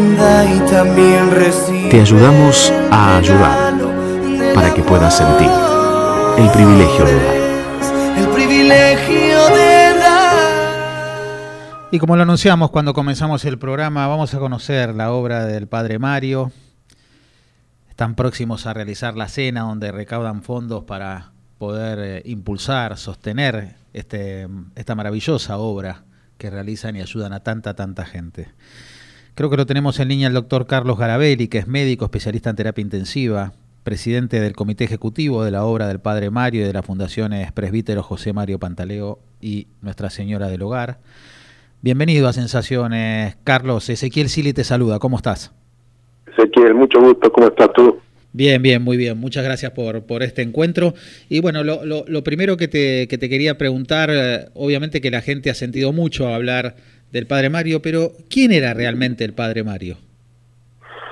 y también recibe. Te ayudamos a ayudar para que puedas sentir el privilegio de dar. El privilegio de dar. Y como lo anunciamos cuando comenzamos el programa, vamos a conocer la obra del Padre Mario. Están próximos a realizar la cena donde recaudan fondos para poder eh, impulsar, sostener este, esta maravillosa obra que realizan y ayudan a tanta, tanta gente. Creo que lo tenemos en línea el doctor Carlos Garabelli, que es médico especialista en terapia intensiva, presidente del comité ejecutivo de la obra del Padre Mario y de las fundaciones Presbítero José Mario Pantaleo y Nuestra Señora del Hogar. Bienvenido a Sensaciones, Carlos. Ezequiel Sili te saluda. ¿Cómo estás? Ezequiel, mucho gusto. ¿Cómo estás tú? Bien, bien, muy bien. Muchas gracias por, por este encuentro. Y bueno, lo, lo, lo primero que te, que te, quería preguntar, eh, obviamente que la gente ha sentido mucho hablar del Padre Mario, pero ¿quién era realmente el Padre Mario?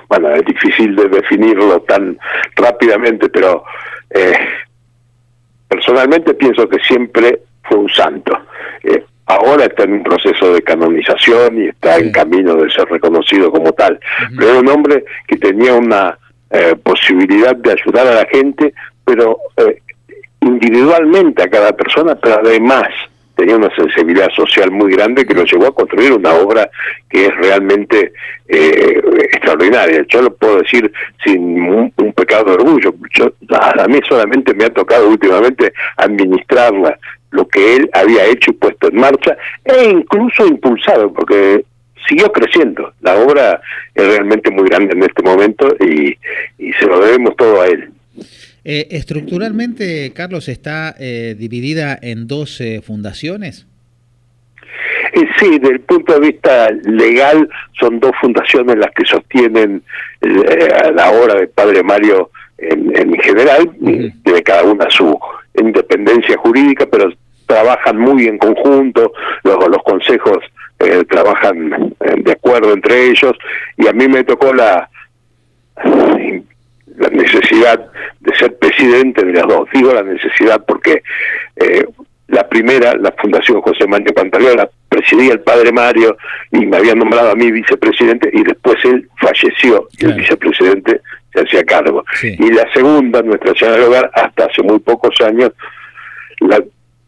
Bueno, es difícil de definirlo tan rápidamente, pero eh, personalmente pienso que siempre fue un santo. Eh, ahora está en un proceso de canonización y está sí. en camino de ser reconocido como tal. Uh -huh. Pero era un hombre que tenía una eh, posibilidad de ayudar a la gente, pero eh, individualmente a cada persona, pero además tenía una sensibilidad social muy grande que lo llevó a construir una obra que es realmente eh, extraordinaria. Yo lo puedo decir sin un, pecado de orgullo. Yo, a mí solamente me ha tocado últimamente administrarla, lo que él había hecho y puesto en marcha, e incluso impulsado, porque siguió creciendo. La obra es realmente muy grande en este momento y se lo debemos todo a él. Eh, estructuralmente, Carlos, ¿está eh, dividida en dos eh, fundaciones? Eh, sí, desde el punto de vista legal son dos fundaciones las que sostienen eh, la obra de Padre Mario en, en general, uh -huh. tiene cada una su independencia jurídica, pero trabajan muy en conjunto, los, los consejos eh, trabajan de acuerdo entre ellos, y a mí me tocó la la necesidad de ser presidente de las dos. Digo la necesidad porque eh, la primera, la Fundación José Mario Pantaleón, la presidía el padre Mario y me había nombrado a mí vicepresidente y después él falleció y claro. el vicepresidente se hacía cargo. Sí. Y la segunda, Nuestra Señora del Hogar, hasta hace muy pocos años, la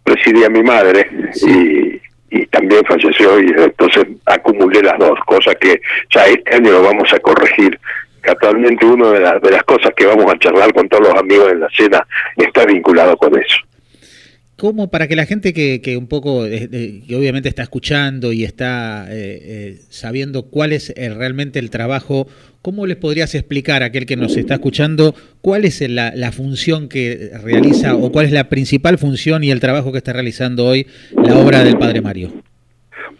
presidía mi madre sí. y, y también falleció y entonces acumulé las dos, cosas que ya este año lo vamos a corregir casualmente una de, la, de, las cosas que vamos a charlar con todos los amigos en la cena está vinculado con eso. ¿Cómo para que la gente que, que un poco, eh, que obviamente está escuchando y está eh, eh, sabiendo cuál es realmente el trabajo, cómo les podrías explicar a aquel que nos está escuchando cuál es la, la, función que realiza o cuál es la principal función y el trabajo que está realizando hoy la obra del Padre Mario?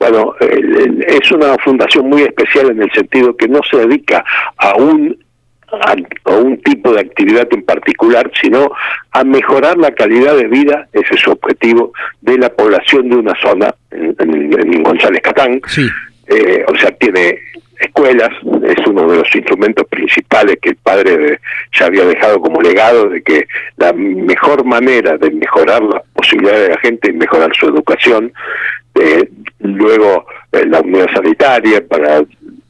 Bueno, es una fundación muy especial en el sentido que no se dedica a un a, un tipo de actividad en particular, sino a mejorar la calidad de vida, ese es su objetivo, de la población de una zona, en González Catán. Sí. Eh, o sea, tiene escuelas, es uno de los instrumentos principales que el padre de, ya había dejado como legado de que la mejor manera de mejorar las posibilidades de la gente es mejorar su educación, eh, luego eh, la unidad sanitaria para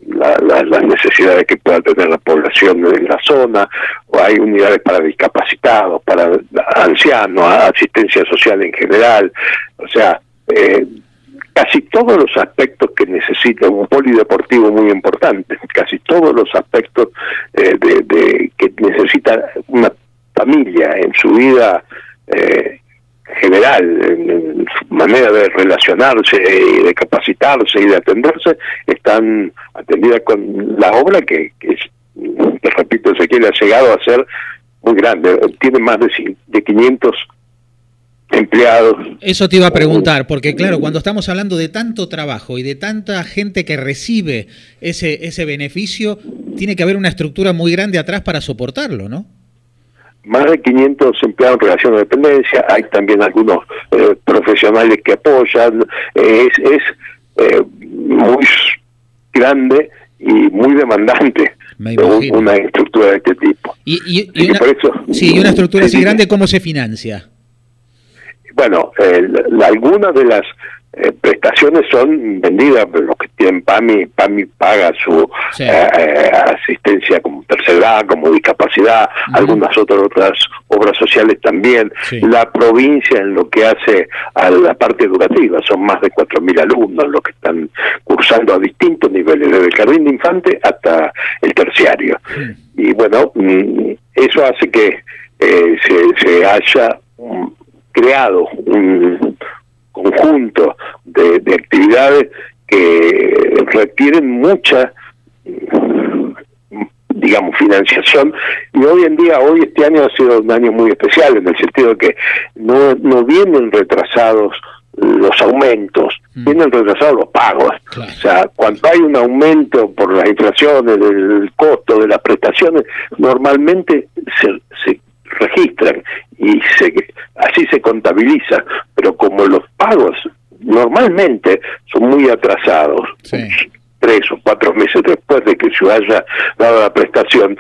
la, la, las necesidades que pueda tener la población en la zona, o hay unidades para discapacitados, para ancianos, asistencia social en general, o sea, eh, casi todos los aspectos que necesita un polideportivo muy importante, casi todos los aspectos eh, de, de, que necesita una familia en su vida eh, general, en, su manera de relacionarse y de capacitarse y de atenderse, están atendidas con la obra que, que te repito, Ezequiel ha llegado a ser muy grande, tiene más de, de 500 empleados. Eso te iba a preguntar, porque claro, cuando estamos hablando de tanto trabajo y de tanta gente que recibe ese, ese beneficio, tiene que haber una estructura muy grande atrás para soportarlo, ¿no? Más de 500 empleados en relación de dependencia, hay también algunos eh, profesionales que apoyan, eh, es, es eh, muy grande y muy demandante una estructura de este tipo. Y, y, y una, eso, sí, y una estructura así grande, ¿cómo se financia? bueno, eh, algunas de las eh, prestaciones son vendidas, los que tienen PAMI, PAMI paga su Sí. eh, eh, asistencia como tercera edad, como discapacidad, algunas otras otras obras sociales también. Sí. La provincia en lo que hace a la parte educativa, son más de 4.000 alumnos los que están cursando a distintos niveles, desde el jardín de infante hasta el terciario. Y bueno, mm, eso hace que eh, se, se haya mm, creado un conjunto de, de actividades que requieren mucha digamos financiación y hoy en día hoy este año ha sido un año muy especial en el sentido de que no no vienen retrasados los aumentos, Mm. vienen retrasados los pagos. Claro. O sea, cuando hay un aumento por las inflaciones del costo de las prestaciones, normalmente se, se registran y se, así se contabiliza, pero como los pagos normalmente son muy atrasados, Sí. tres o cuatro meses después de que se haya dado la prestación,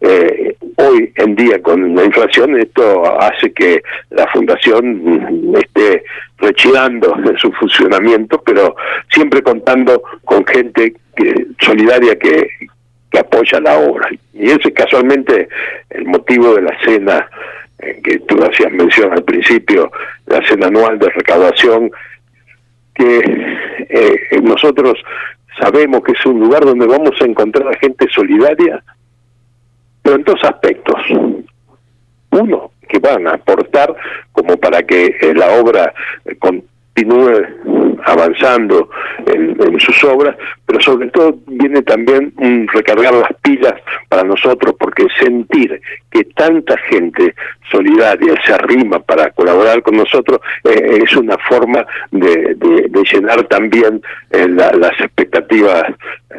eh, hoy en día con la inflación esto hace que la fundación esté rechilando en su funcionamiento, pero siempre contando con gente que, solidaria que, que apoya la obra. Y ese es casualmente el motivo de la cena eh, que tú hacías mención al principio, la cena anual de recaudación, que eh, nosotros sabemos que es un lugar donde vamos a encontrar a gente solidaria, pero en dos aspectos. Uno, que van a aportar como para que eh, la obra eh, continúe avanzando en, sus obras, pero sobre todo viene también un recargar las pilas para nosotros, porque sentir que tanta gente solidaria se arrima para colaborar con nosotros eh, es una forma de, de- de llenar también eh, la- las expectativas eh,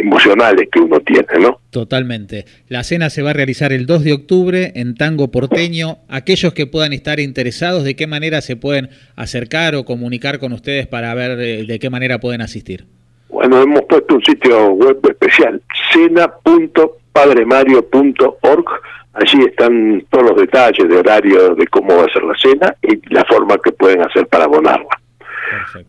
emocionales que uno tiene, ¿no? Totalmente. La cena se va a realizar el 2 de octubre en Tango Porteño. Aquellos que puedan estar interesados, ¿de qué manera se pueden acercar o comunicar con ustedes para ver eh, de qué manera pueden asistir? Bueno, hemos puesto un sitio web especial, cena.padremario.org. Allí están todos los detalles de horario de cómo va a ser la cena y la forma que pueden hacer para abonarla.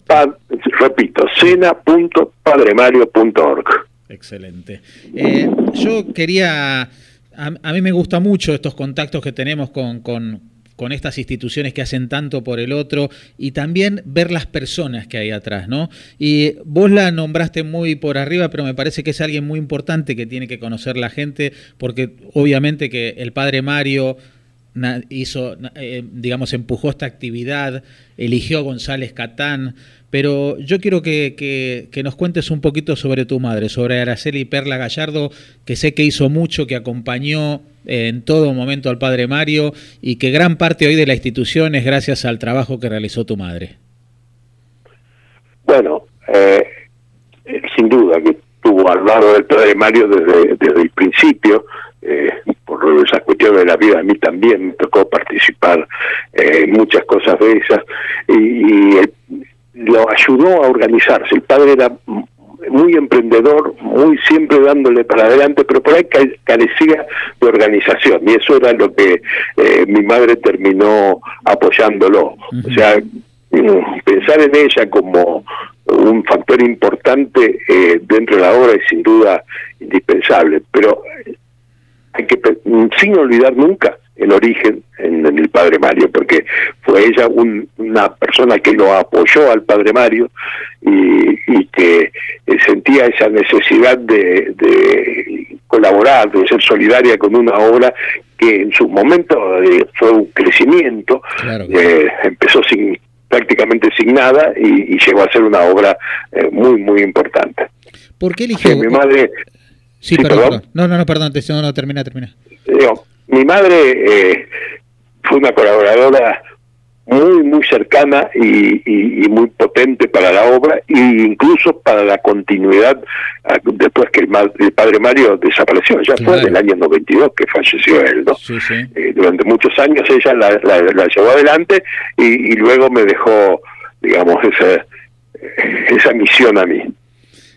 Pa- repito, cena.padremario.org. Excelente. Eh, yo quería, a, mí me gusta mucho estos contactos que tenemos con, con, con estas instituciones que hacen tanto por el otro y también ver las personas que hay atrás, ¿no? Y vos la nombraste muy por arriba, pero me parece que es alguien muy importante que tiene que conocer la gente, porque obviamente que el padre Mario hizo, eh, digamos, empujó esta actividad, eligió a González Catán, pero yo quiero que, que- que nos cuentes un poquito sobre tu madre, sobre Araceli Perla Gallardo, que sé que hizo mucho, que acompañó eh, en todo momento al padre Mario y que gran parte hoy de la institución es gracias al trabajo que realizó tu madre. Bueno, eh, sin duda que estuvo al lado del padre Mario desde, desde el principio, eh, esas cuestiones de la vida, a mí también me tocó participar eh, en muchas cosas de esas, y, y, lo ayudó a organizarse. El padre era muy emprendedor, muy siempre dándole para adelante, pero por ahí ca- carecía de organización, y eso era lo que eh, mi madre terminó apoyándolo. O sea, Mm, pensar en ella como un factor importante eh, dentro de la obra es sin duda indispensable, pero hay que mm, sin olvidar nunca el origen en, en el padre Mario, porque fue ella un- una persona que lo apoyó al padre Mario y, y que eh, sentía esa necesidad de, de colaborar, de ser solidaria con una obra que en su momento eh, fue un crecimiento, Claro. eh, empezó sin prácticamente sin nada y, y llegó a ser una obra eh, muy muy importante. ¿Por qué eligió? mi madre Sí, sí, perdón, perdón. perdón. No, no, no, perdón, te, no, no, termina, termina. Digo, mi madre eh, fue una colaboradora muy, muy cercana y, y- y muy potente para la obra e incluso para la continuidad ah, después que el, el padre Mario desapareció. Ya fue Claro. en el año 92 que falleció él, ¿no? Sí, sí. Eh, durante muchos años ella la, la- la llevó adelante y, y luego me dejó, digamos, esa, esa misión a mí.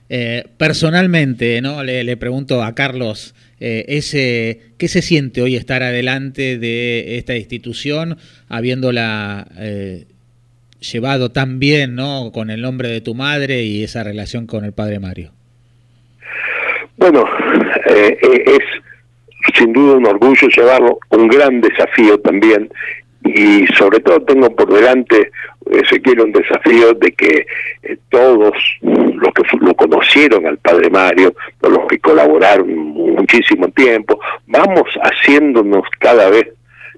Eh, personalmente, ¿no? Le, pregunto a Carlos, eh, ese, ¿qué se siente hoy estar adelante de esta institución, habiéndola eh, llevado tan bien, ¿no? Con el nombre de tu madre y esa relación con el padre Mario. Bueno, eh, eh, es sin duda un orgullo llevarlo, un gran desafío también, y sobre todo tengo por delante, Ezequiel, un desafío de que eh, todos los que lo conocieron al padre Mario, los que colaboraron muchísimo tiempo, vamos haciéndonos cada vez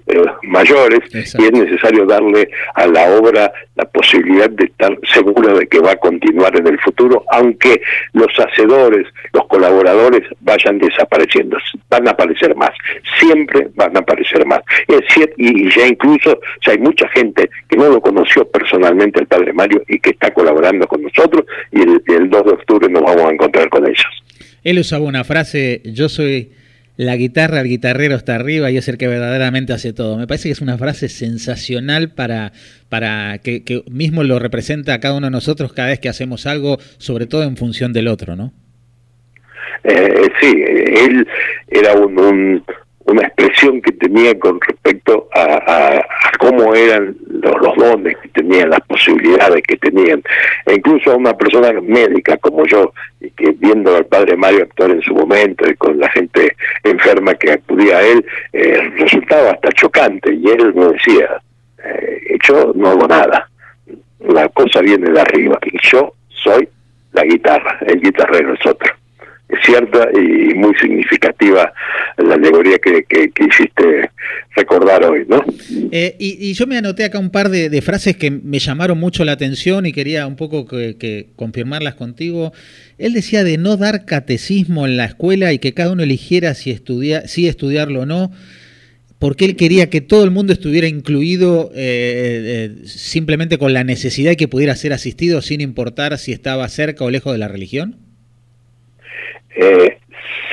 eh, mayores y es necesario darle a la obra la posibilidad de estar segura de que va a continuar en el futuro, aunque los hacedores, los colaboradores vayan desapareciendo, van a aparecer más, siempre van a aparecer más. Es y ya incluso ya hay mucha gente que no lo conoció personalmente el padre Mario y que está colaborando con nosotros y el, el 2 de octubre nos vamos a encontrar con ellos. Él usaba una frase, yo soy la guitarra, el guitarrero está arriba y es el que verdaderamente hace todo. Me parece que es una frase sensacional para, para que, mismo lo representa a cada uno de nosotros cada vez que hacemos algo, sobre todo en función del otro, ¿no? Eh, sí, él era un, una expresión que tenía con respecto a, cómo eran los, dones que tenían, las posibilidades que tenían. E incluso a una persona médica como yo, y que viendo al padre Mario actuar en su momento y con la gente enferma que acudía a él, eh, resultaba hasta chocante. Y él me decía, eh, yo no hago nada, la cosa viene de arriba, y yo soy la guitarra, el guitarrero es otro cierta y muy significativa la alegoría que, que, hiciste recordar hoy, ¿no? Eh, y, yo me anoté acá un par de, frases que me llamaron mucho la atención y quería un poco confirmarlas contigo. Él decía de no dar catecismo en la escuela y que cada uno eligiera si, estudia, si estudiarlo o no porque él quería que todo el mundo estuviera incluido eh, eh, simplemente con la necesidad de que pudiera ser asistido sin importar si estaba cerca o lejos de la religión? Eh,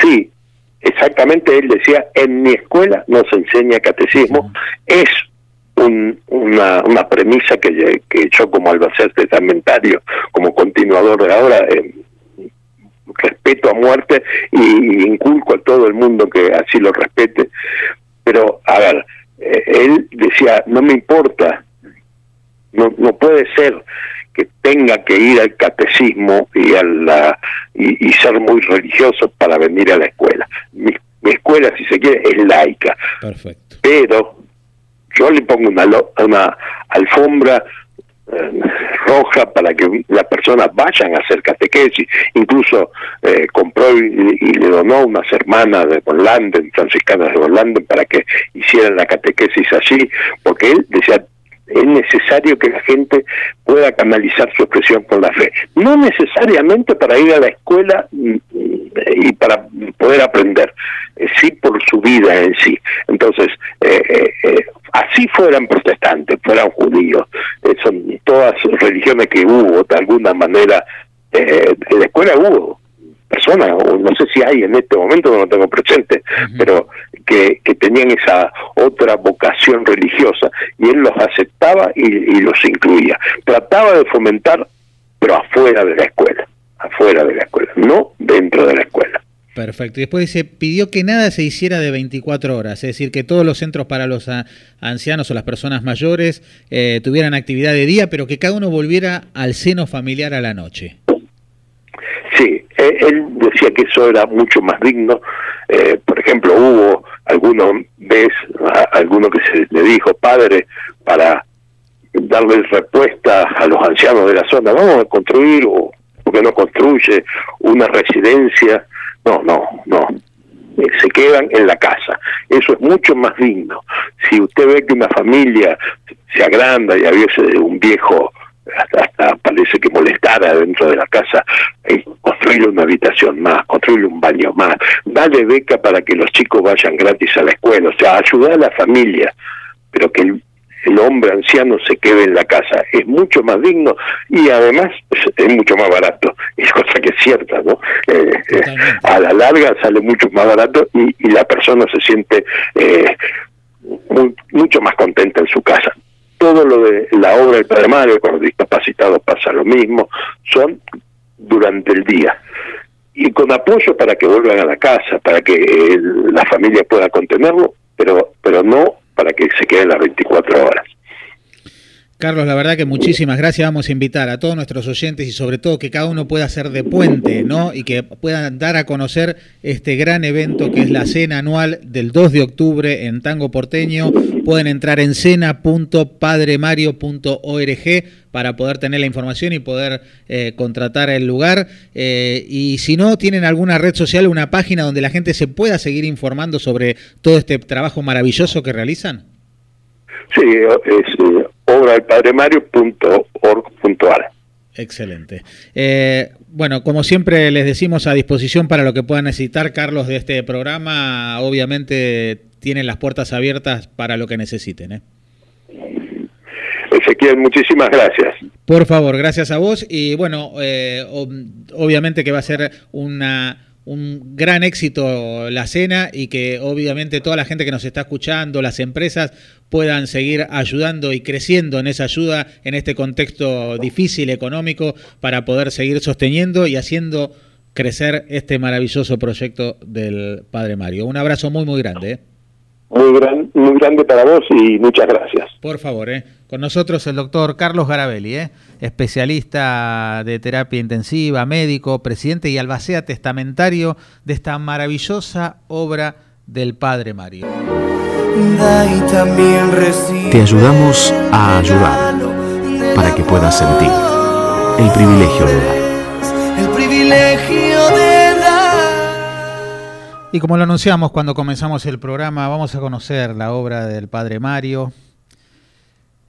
sí, exactamente, él decía, en mi escuela no se enseña catecismo, es una, una premisa que, que yo como albacete testamentario, como continuador de ahora, eh, respeto a muerte y inculco a todo el mundo que así lo respete. Pero, a ver, eh, él decía, no me importa, no, no puede ser que tenga que ir al catecismo y, a la, y, ser muy religioso para venir a la escuela. Mi, escuela, si se quiere, es laica. Perfecto. Pero yo le pongo una, una alfombra eh, roja para que las personas vayan a hacer catequesis. Incluso eh, compró y, le donó unas hermanas de Landen, franciscanas de Landen, para que hicieran la catequesis allí, porque él decía, es necesario que la gente pueda canalizar su expresión con la fe. No necesariamente para ir a la escuela mm, y para poder aprender, eh, sí por su vida en sí. Entonces, eh, eh, así fueran protestantes, fueran judíos, son todas religiones que hubo, de alguna manera, en la escuela hubo personas, o no sé si hay en este momento, no lo tengo presente, pero que, tenían esa otra vocación religiosa y él los aceptaba y, los incluía. Trataba de fomentar, pero afuera de la escuela, afuera de la escuela, no dentro de la escuela. Perfecto. Y después dice, pidió que nada se hiciera de 24 horas, es decir, que todos los centros para los ancianos o las personas mayores eh, tuvieran actividad de día, pero que cada uno volviera al seno familiar a la noche. Sí, eh, él decía que eso era mucho más digno. Eh, por ejemplo, hubo alguna vez, alguno que se le dijo, padre, para darle respuesta a los ancianos de la zona, vamos a construir, o porque no construye una residencia. No, no, no. Eh, se quedan en la casa. Eso es mucho más digno. Si usted ve que una familia se agranda y había un viejo hasta, parece que molestara dentro de la casa, eh, construirle una habitación más, construirle un baño más, dale beca para que los chicos vayan gratis a la escuela, o sea, ayudar a la familia, pero que el, hombre anciano se quede en la casa, es mucho más digno y además es, mucho más barato, es cosa que es cierta, ¿no? Eh, eh, a la larga sale mucho más barato y, y la persona se siente eh, mucho más contenta en su casa todo lo de la obra del Padre Mario, con los discapacitados pasa lo mismo, son durante el día. Y con apoyo para que vuelvan a la casa, para que eh, la familia pueda contenerlo, pero, pero no para que se queden las 24 horas. Carlos, la verdad que muchísimas gracias. Vamos a invitar a todos nuestros oyentes y sobre todo que cada uno pueda ser de puente, ¿no? Y que puedan dar a conocer este gran evento que es la cena anual del 2 de octubre en Tango Porteño. Pueden entrar en cena.padremario.org para poder tener la información y poder eh, contratar el lugar. Eh, y si no, tienen alguna red social, una página donde la gente se pueda seguir informando sobre todo este trabajo maravilloso que realizan. Sí, es obradelpadremario.org.ar. Excelente. Eh, bueno, como siempre les decimos a disposición para lo que puedan necesitar, Carlos, de este programa. Obviamente tienen las puertas abiertas para lo que necesiten. ¿eh? Ezequiel, muchísimas gracias. Por favor, gracias a vos. Y bueno, eh, obviamente que va a ser una un gran éxito la cena y que obviamente toda la gente que nos está escuchando, las empresas, puedan seguir ayudando y creciendo en esa ayuda en este contexto difícil económico para poder seguir sosteniendo y haciendo crecer este maravilloso proyecto del Padre Mario. Un abrazo muy, muy grande. ¿eh? Muy, gran, muy grande para vos y muchas gracias. Por favor, ¿eh? con nosotros el doctor Carlos Garabelli, ¿eh? especialista de terapia intensiva, médico, presidente y albacea testamentario de esta maravillosa obra del Padre Mario. Te ayudamos a ayudar para que puedas sentir el privilegio de dar. El privilegio de. Y como lo anunciamos cuando comenzamos el programa, vamos a conocer la obra del Padre Mario,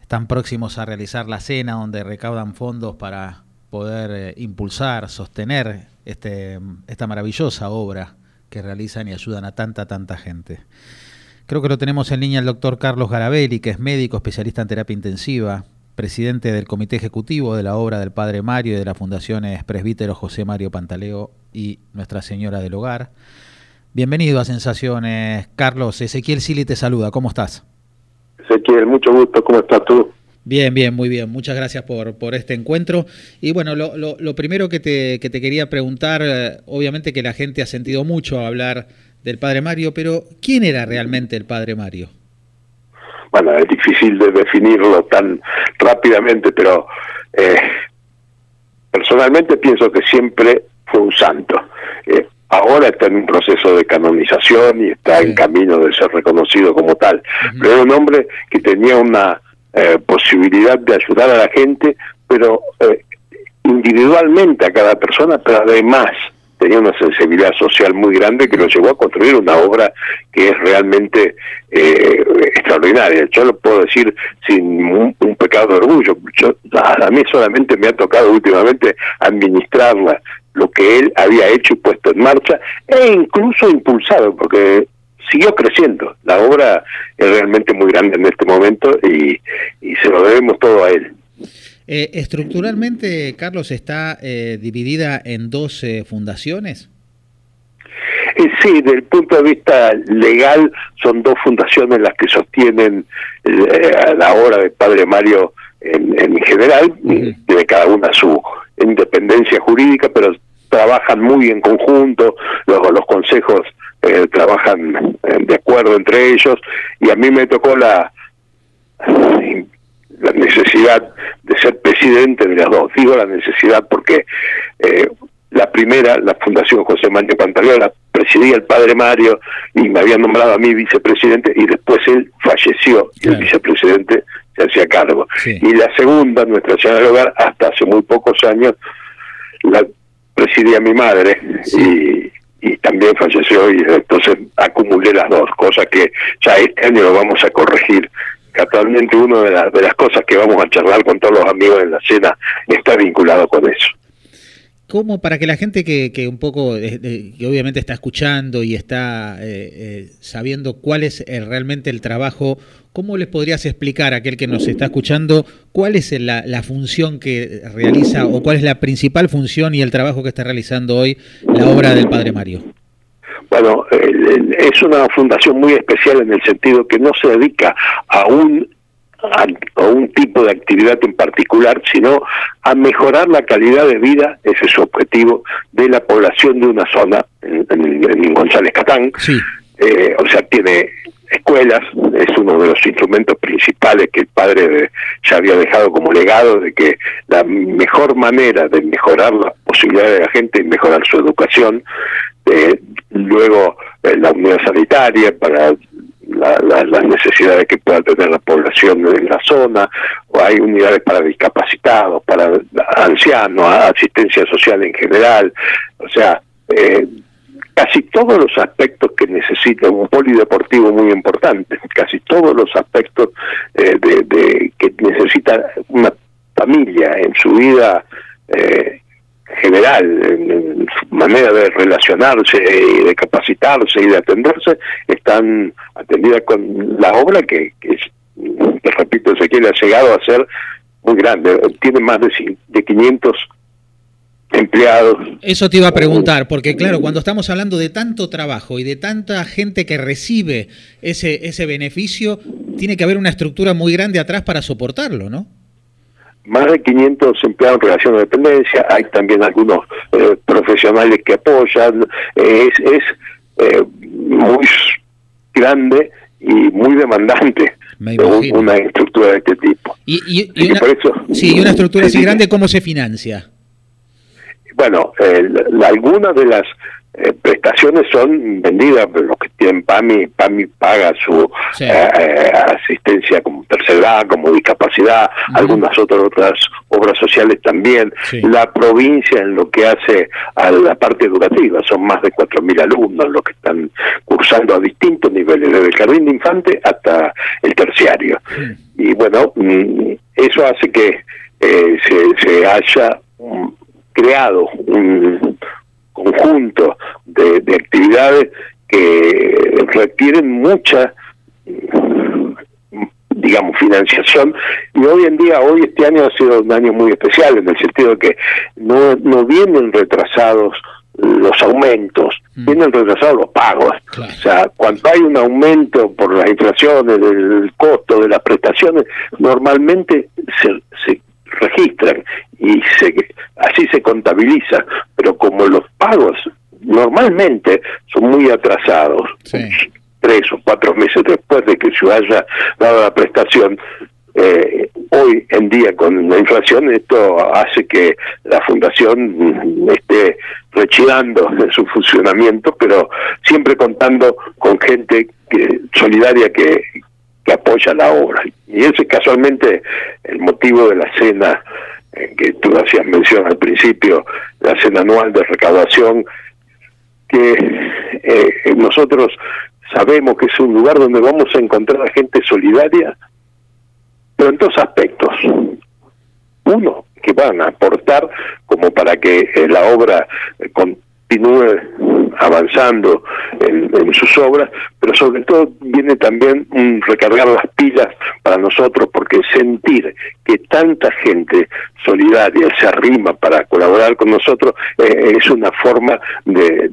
están próximos a realizar la cena donde recaudan fondos para poder eh, impulsar, sostener este, esta maravillosa obra que realizan y ayudan a tanta, tanta gente. Creo que lo tenemos en línea el doctor Carlos Garabelli, que es médico especialista en terapia intensiva, presidente del comité ejecutivo de la obra del Padre Mario y de las fundaciones Presbítero José Mario Pantaleo y Nuestra Señora del Hogar. Bienvenido a Sensaciones, Carlos. Ezequiel Sili te saluda, ¿cómo estás? Ezequiel, mucho gusto, ¿cómo estás tú? Bien, bien, muy bien. Muchas gracias por, por este encuentro. Y bueno, lo, lo, primero que te, que te, quería preguntar, eh, obviamente que la gente ha sentido mucho hablar del Padre Mario, pero ¿quién era realmente el Padre Mario? Bueno, es difícil de definirlo tan rápidamente, pero eh, personalmente pienso que siempre fue un santo. Eh, ahora está en un proceso de canonización y está en camino de ser reconocido como tal. Pero era un hombre que tenía una eh, posibilidad de ayudar a la gente, pero eh, individualmente a cada persona, pero además tenía una sensibilidad social muy grande que lo llevó a construir una obra que es realmente eh, extraordinaria. Yo lo puedo decir sin un, pecado de orgullo. Yo, a mí solamente me ha tocado últimamente administrarla lo que él había hecho y puesto en marcha, e incluso impulsado, porque siguió creciendo. La obra es realmente muy grande en este momento y, se lo debemos todo a él. Eh, estructuralmente, Carlos, ¿está eh, dividida en dos fundaciones? Eh, sí, desde el punto de vista legal son dos fundaciones las que sostienen la obra del Padre Mario en, general, de cada una su independencia jurídica, pero trabajan muy en conjunto, luego los consejos eh, trabajan eh, de acuerdo entre ellos, y a mí me tocó la, la necesidad de ser presidente de las dos. Digo la necesidad porque eh, la primera, la Fundación José Mario Pantaleón, la presidía el padre Mario y me había nombrado a mí vicepresidente y después él falleció y el vicepresidente se hacía cargo. Y la segunda, Nuestra Señora del Hogar, hasta hace muy pocos años, la presidía mi madre y, también falleció y entonces acumulé las dos, cosas que ya este año lo vamos a corregir. Actualmente una de, de las cosas que vamos a charlar con todos los amigos en la cena está vinculado con eso. ¿Cómo para que la gente que, que un poco, que obviamente está escuchando y está eh, eh, sabiendo cuál es realmente el trabajo, cómo les podrías explicar a aquel que nos está escuchando cuál es la, la, función que realiza o cuál es la principal función y el trabajo que está realizando hoy la obra del Padre Mario? Bueno, es una fundación muy especial en el sentido que no se dedica a un a, un tipo de actividad en particular, sino a mejorar la calidad de vida, ese es su objetivo, de la población de una zona, en, González Catán. Eh, o sea, tiene escuelas, es uno de los instrumentos principales que el padre ya había dejado como legado de que la mejor manera de mejorar las posibilidades de la gente es mejorar su educación, eh, luego eh, la unidad sanitaria para las necesidades que pueda tener la población en la zona, o hay unidades para discapacitados, para ancianos, asistencia social en general, o sea, eh, casi todos los aspectos que necesita un polideportivo muy importante, casi todos los aspectos eh, de, que necesita una familia en su vida eh, general, en, su manera de relacionarse y de capacitarse y de atenderse, están atendidas con la obra que, que te repito, Ezequiel ha llegado a ser muy grande, tiene más de, de 500 empleados. Eso te iba a preguntar, porque claro, cuando estamos hablando de tanto trabajo y de tanta gente que recibe ese, ese beneficio, tiene que haber una estructura muy grande atrás para soportarlo, ¿no? Más de 500 empleados en relación de dependencia, hay también algunos eh, profesionales que apoyan, es, es eh, muy grande y muy demandante una estructura de este tipo. Y, una, sí, y una estructura así grande, ¿cómo se financia? bueno, algunas de las eh, prestaciones son vendidas, los que tienen PAMI, PAMI paga su eh, eh, asistencia como tercera como discapacidad, algunas otras otras obras sociales también. La provincia en lo que hace a la parte educativa, son más de 4.000 alumnos los que están cursando a distintos niveles, desde el jardín de infante hasta el terciario. Y bueno, mm, eso hace que se, se haya creado un conjunto de, actividades que requieren mucha digamos, financiación. Y hoy en día, hoy este año ha sido un año muy especial en el sentido de que no, no vienen retrasados los aumentos, mm. vienen retrasados los pagos. O sea, cuando hay un aumento por las inflaciones, del costo de las prestaciones, normalmente se, se registran. Y se, así se contabiliza, pero como los pagos normalmente son muy atrasados, tres o cuatro meses después de que se haya dado la prestación, eh, hoy en día con la inflación esto hace que la fundación esté rechidando en su funcionamiento, pero siempre contando con gente que, solidaria que, que apoya la obra. Y ese es casualmente el motivo de la cena eh, que tú hacías mención al principio, la cena anual de recaudación, que eh, nosotros sabemos que es un lugar donde vamos a encontrar a gente solidaria, pero en dos aspectos. Uno, que van a aportar como para que eh, la obra con continúe avanzando en, sus obras, pero sobre todo viene también un recargar las pilas para nosotros, porque sentir que tanta gente solidaria se arrima para colaborar con nosotros eh, es una forma de,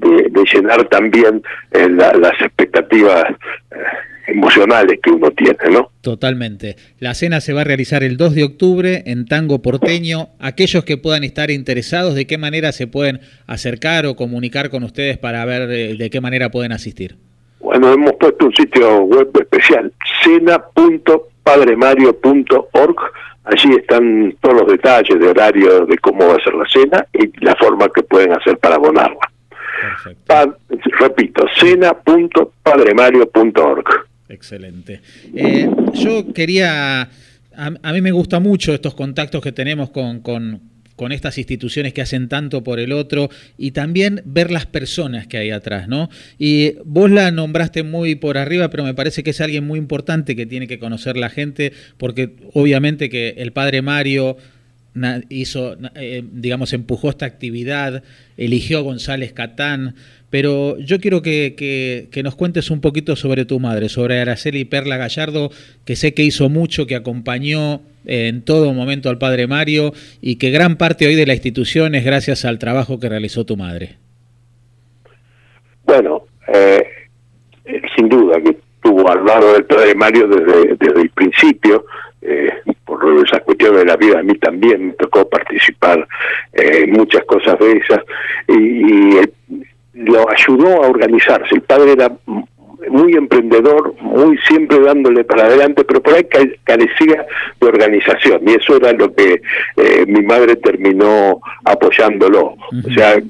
llenar también eh, las expectativas. Eh, emocionales que uno tiene, ¿no? Totalmente. La cena se va a realizar el 2 de octubre en Tango Porteño. Aquellos que puedan estar interesados, ¿de qué manera se pueden acercar o comunicar con ustedes para ver de, qué manera pueden asistir? Bueno, hemos puesto un sitio web especial, cena.padremario.org. Allí están todos los detalles de horario de cómo va a ser la cena y la forma que pueden hacer para abonarla. repito, cena.padremario.org. Excelente. Eh, yo quería, a, mí me gusta mucho estos contactos que tenemos con, con, con, estas instituciones que hacen tanto por el otro y también ver las personas que hay atrás, ¿no? Y vos la nombraste muy por arriba, pero me parece que es alguien muy importante que tiene que conocer la gente, porque obviamente que el padre Mario hizo, eh, digamos, empujó esta actividad, eligió a González Catán, pero yo quiero que, nos cuentes un poquito sobre tu madre, sobre Araceli Perla Gallardo, que sé que hizo mucho, que acompañó en todo momento al padre Mario y que gran parte hoy de la institución es gracias al trabajo que realizó tu madre. Bueno, eh, sin duda que estuvo al lado del padre Mario desde, desde el principio, eh, por esas cuestiones de la vida, a mí también me tocó participar eh, en muchas cosas de esas y, lo ayudó a organizarse. El padre era muy emprendedor, muy siempre dándole para adelante, pero por ahí carecía de organización y eso era lo que eh, mi madre terminó apoyándolo. O sea,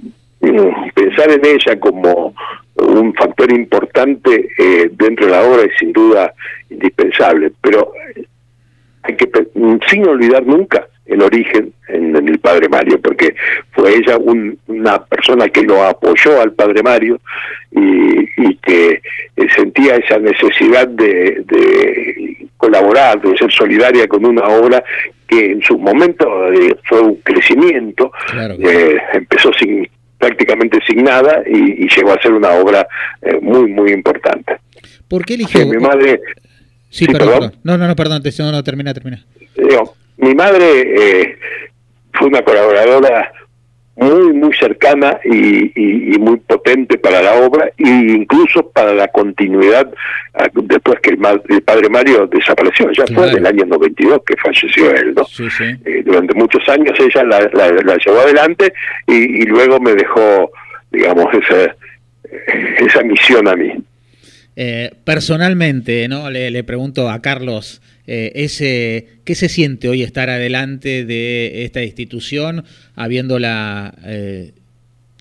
mm, pensar en ella como un factor importante eh, dentro de la obra es sin duda indispensable, pero hay que sin olvidar nunca el origen en, el padre Mario, porque fue ella una persona que lo apoyó al padre Mario y, que eh, sentía esa necesidad de, colaborar, de ser solidaria con una obra que en su momento eh, fue un crecimiento, eh, empezó sin prácticamente sin nada y, llegó a ser una obra muy, muy importante. ¿Por qué eligió? mi madre... Sí, perdón, No, no, no, perdón, no, no, termina, termina. mi madre eh, fue una colaboradora muy, muy cercana y, muy potente para la obra e incluso para la continuidad ah, después que el, padre Mario desapareció. Ya fue en el año 92 que falleció él, ¿no? Eh, durante muchos años ella la, llevó adelante y, luego me dejó, digamos, esa, esa misión a mí. Eh, personalmente, ¿no? Le, pregunto a Carlos, eh, ese, ¿qué se siente hoy estar adelante de esta institución, habiéndola eh,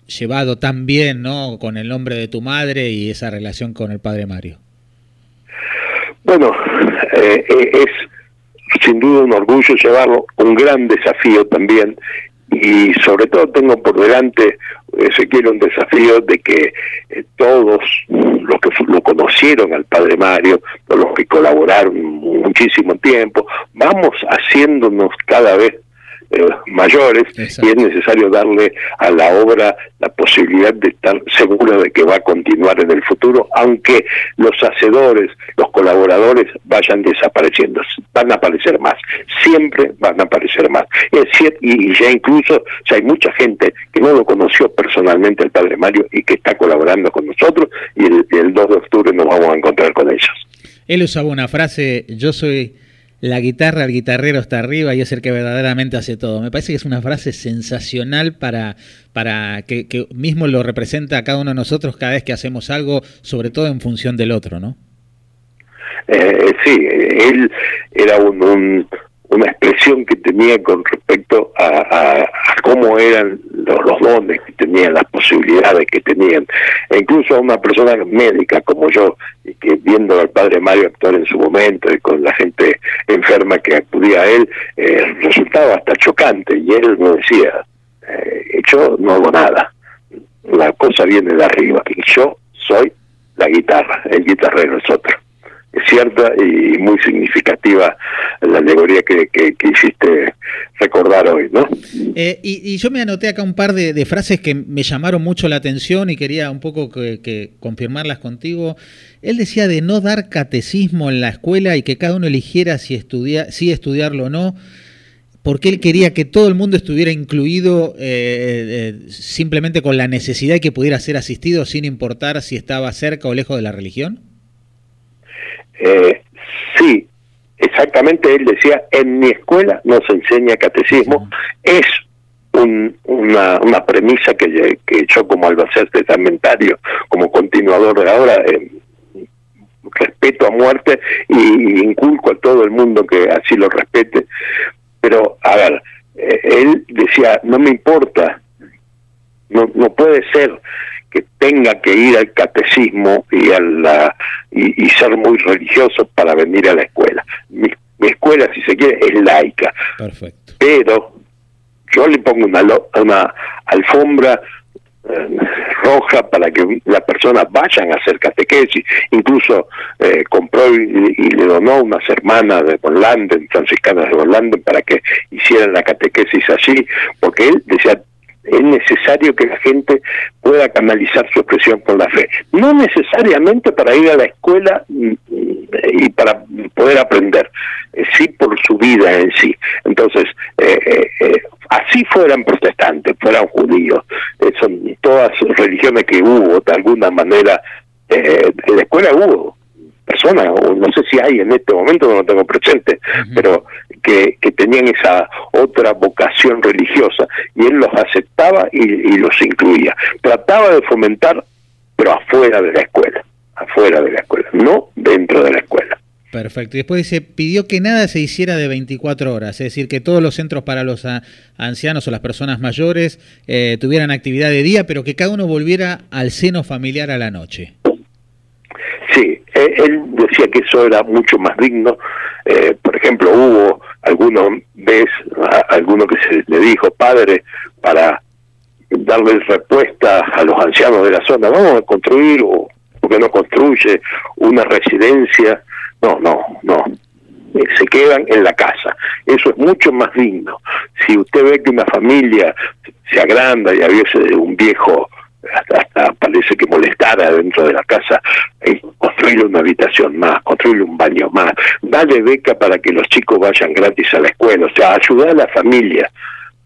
llevado tan bien, ¿no? Con el nombre de tu madre y esa relación con el padre Mario. Bueno, es sin duda un orgullo llevarlo, un gran desafío también, y sobre todo tengo por delante Ezequiel un desafío de que eh, todos los que lo conocieron al padre Mario, los que colaboraron muchísimo tiempo, vamos haciéndonos cada vez eh, mayores y es necesario darle a la obra la posibilidad de estar segura de que va a continuar en el futuro, aunque los hacedores, los colaboradores vayan desapareciendo, van a aparecer más, siempre van a aparecer más. Y, ya incluso ya hay mucha gente que no lo conoció personalmente el padre Mario y que está colaborando con nosotros y el, el 2 de octubre nos vamos a encontrar con ellos. Él usaba una frase, yo soy la guitarra, el guitarrero está arriba y es el que verdaderamente hace todo. Me parece que es una frase sensacional para, para que, mismo lo representa a cada uno de nosotros cada vez que hacemos algo, sobre todo en función del otro, ¿no? Eh, sí, él era un, una expresión que tenía con respecto a, cómo eran los, dones que tenían, las posibilidades que tenían. E incluso a una persona médica como yo, y que viendo al padre Mario actuar en su momento y con la gente enferma que acudía a él, eh, resultaba hasta chocante. Y él me decía, eh, yo no hago nada, la cosa viene de arriba, y yo soy la guitarra, el guitarrero es otro cierta y muy significativa la alegoría que, que, hiciste recordar hoy, ¿no? Eh, y, yo me anoté acá un par de, frases que me llamaron mucho la atención y quería un poco confirmarlas contigo. Él decía de no dar catecismo en la escuela y que cada uno eligiera si, estudia, si estudiarlo o no porque él quería que todo el mundo estuviera incluido eh, eh, simplemente con la necesidad de que pudiera ser asistido sin importar si estaba cerca o lejos de la religión? Eh, sí, exactamente, él decía, en mi escuela no se enseña catecismo, es una, una premisa que, que yo como albacete testamentario, como continuador de ahora, eh, respeto a muerte y inculco a todo el mundo que así lo respete. Pero, a ver, eh, él decía, no me importa, no, no puede ser que tenga que ir al catecismo y, a la, y, ser muy religioso para venir a la escuela. Mi, escuela, si se quiere, es laica. Perfecto. Pero yo le pongo una, una alfombra eh, roja para que las personas vayan a hacer catequesis. Incluso eh, compró y, le donó unas hermanas de Borlanden, franciscanas de Borlanden, para que hicieran la catequesis allí, porque él decía, es necesario que la gente pueda canalizar su expresión con la fe. No necesariamente para ir a la escuela mm, y para poder aprender, eh, sí por su vida en sí. Entonces, eh, eh, así fueran protestantes, fueran judíos, son todas religiones que hubo, de alguna manera, en la escuela hubo personas, o no sé si hay en este momento, no lo tengo presente, pero que, que, tenían esa otra vocación religiosa y él los aceptaba y, los incluía. Trataba de fomentar, pero afuera de la escuela, afuera de la escuela, no dentro de la escuela. Perfecto. Y después dice, pidió que nada se hiciera de 24 horas, es decir, que todos los centros para los ancianos o las personas mayores eh, tuvieran actividad de día, pero que cada uno volviera al seno familiar a la noche. Sí, eh, él decía que eso era mucho más digno. Eh, por ejemplo, hubo algunos vez, alguno que se le dijo, padre, para darle respuesta a los ancianos de la zona, vamos a construir o porque no construye una residencia no, no, no. Eh, se quedan en la casa. Eso es mucho más digno. Si usted ve que una familia se agranda y había un viejo hasta, parece que molestara dentro de la casa, eh, construirle una habitación más, construirle un baño más, dale beca para que los chicos vayan gratis a la escuela, o sea, ayudar a la familia,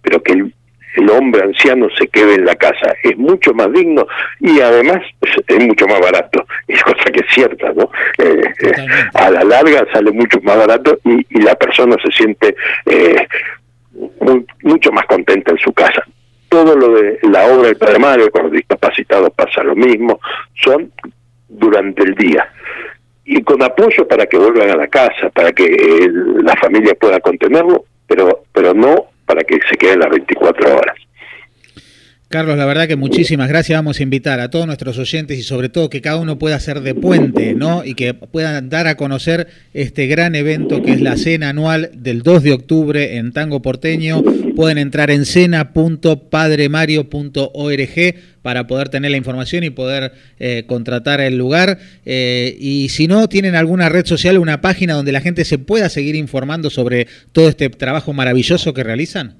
pero que el el hombre anciano se quede en la casa. Es mucho más digno y además es, mucho más barato. Es cosa que es cierta, ¿no? Eh, eh, a la larga sale mucho más barato y, la persona se siente eh, mucho más contenta en su casa. Todo lo de la obra del Padre Mario, con los discapacitados pasa lo mismo, son durante el día y con apoyo para que vuelvan a la casa, para que la familia pueda contenerlo, pero pero no para que se queden las 24 horas. Carlos, la verdad que muchísimas gracias. Vamos a invitar a todos nuestros oyentes y sobre todo que cada uno pueda ser de puente, ¿no? Y que puedan dar a conocer este gran evento que es la cena anual del 2 de octubre en Tango Porteño. Pueden entrar en cena.padremario.org para poder tener la información y poder eh, contratar el lugar. Eh, y si no, tienen alguna red social, una página donde la gente se pueda seguir informando sobre todo este trabajo maravilloso que realizan.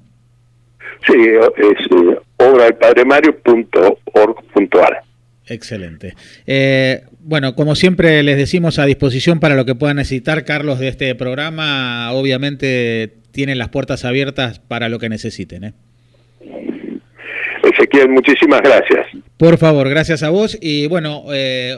Sí, es eh, obra del padre Mario.org.ar. Excelente. Eh, bueno, como siempre les decimos a disposición para lo que puedan necesitar, Carlos, de este programa, obviamente tienen las puertas abiertas para lo que necesiten. ¿eh? Ezequiel, muchísimas gracias. Por favor, gracias a vos y bueno, eh,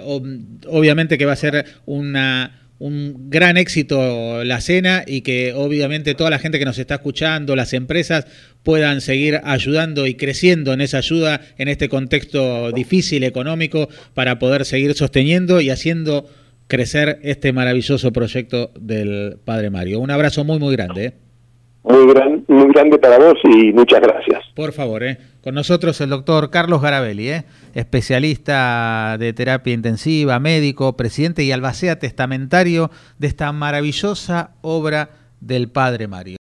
obviamente que va a ser una un gran éxito la cena y que obviamente toda la gente que nos está escuchando, las empresas, puedan seguir ayudando y creciendo en esa ayuda en este contexto difícil económico para poder seguir sosteniendo y haciendo crecer este maravilloso proyecto del Padre Mario. Un abrazo muy, muy grande. ¿eh? Muy, gran, muy grande para vos y muchas gracias. Por favor, ¿eh? con nosotros el doctor Carlos Garabelli, ¿eh? especialista de terapia intensiva, médico, presidente y albacea testamentario de esta maravillosa obra del Padre Mario.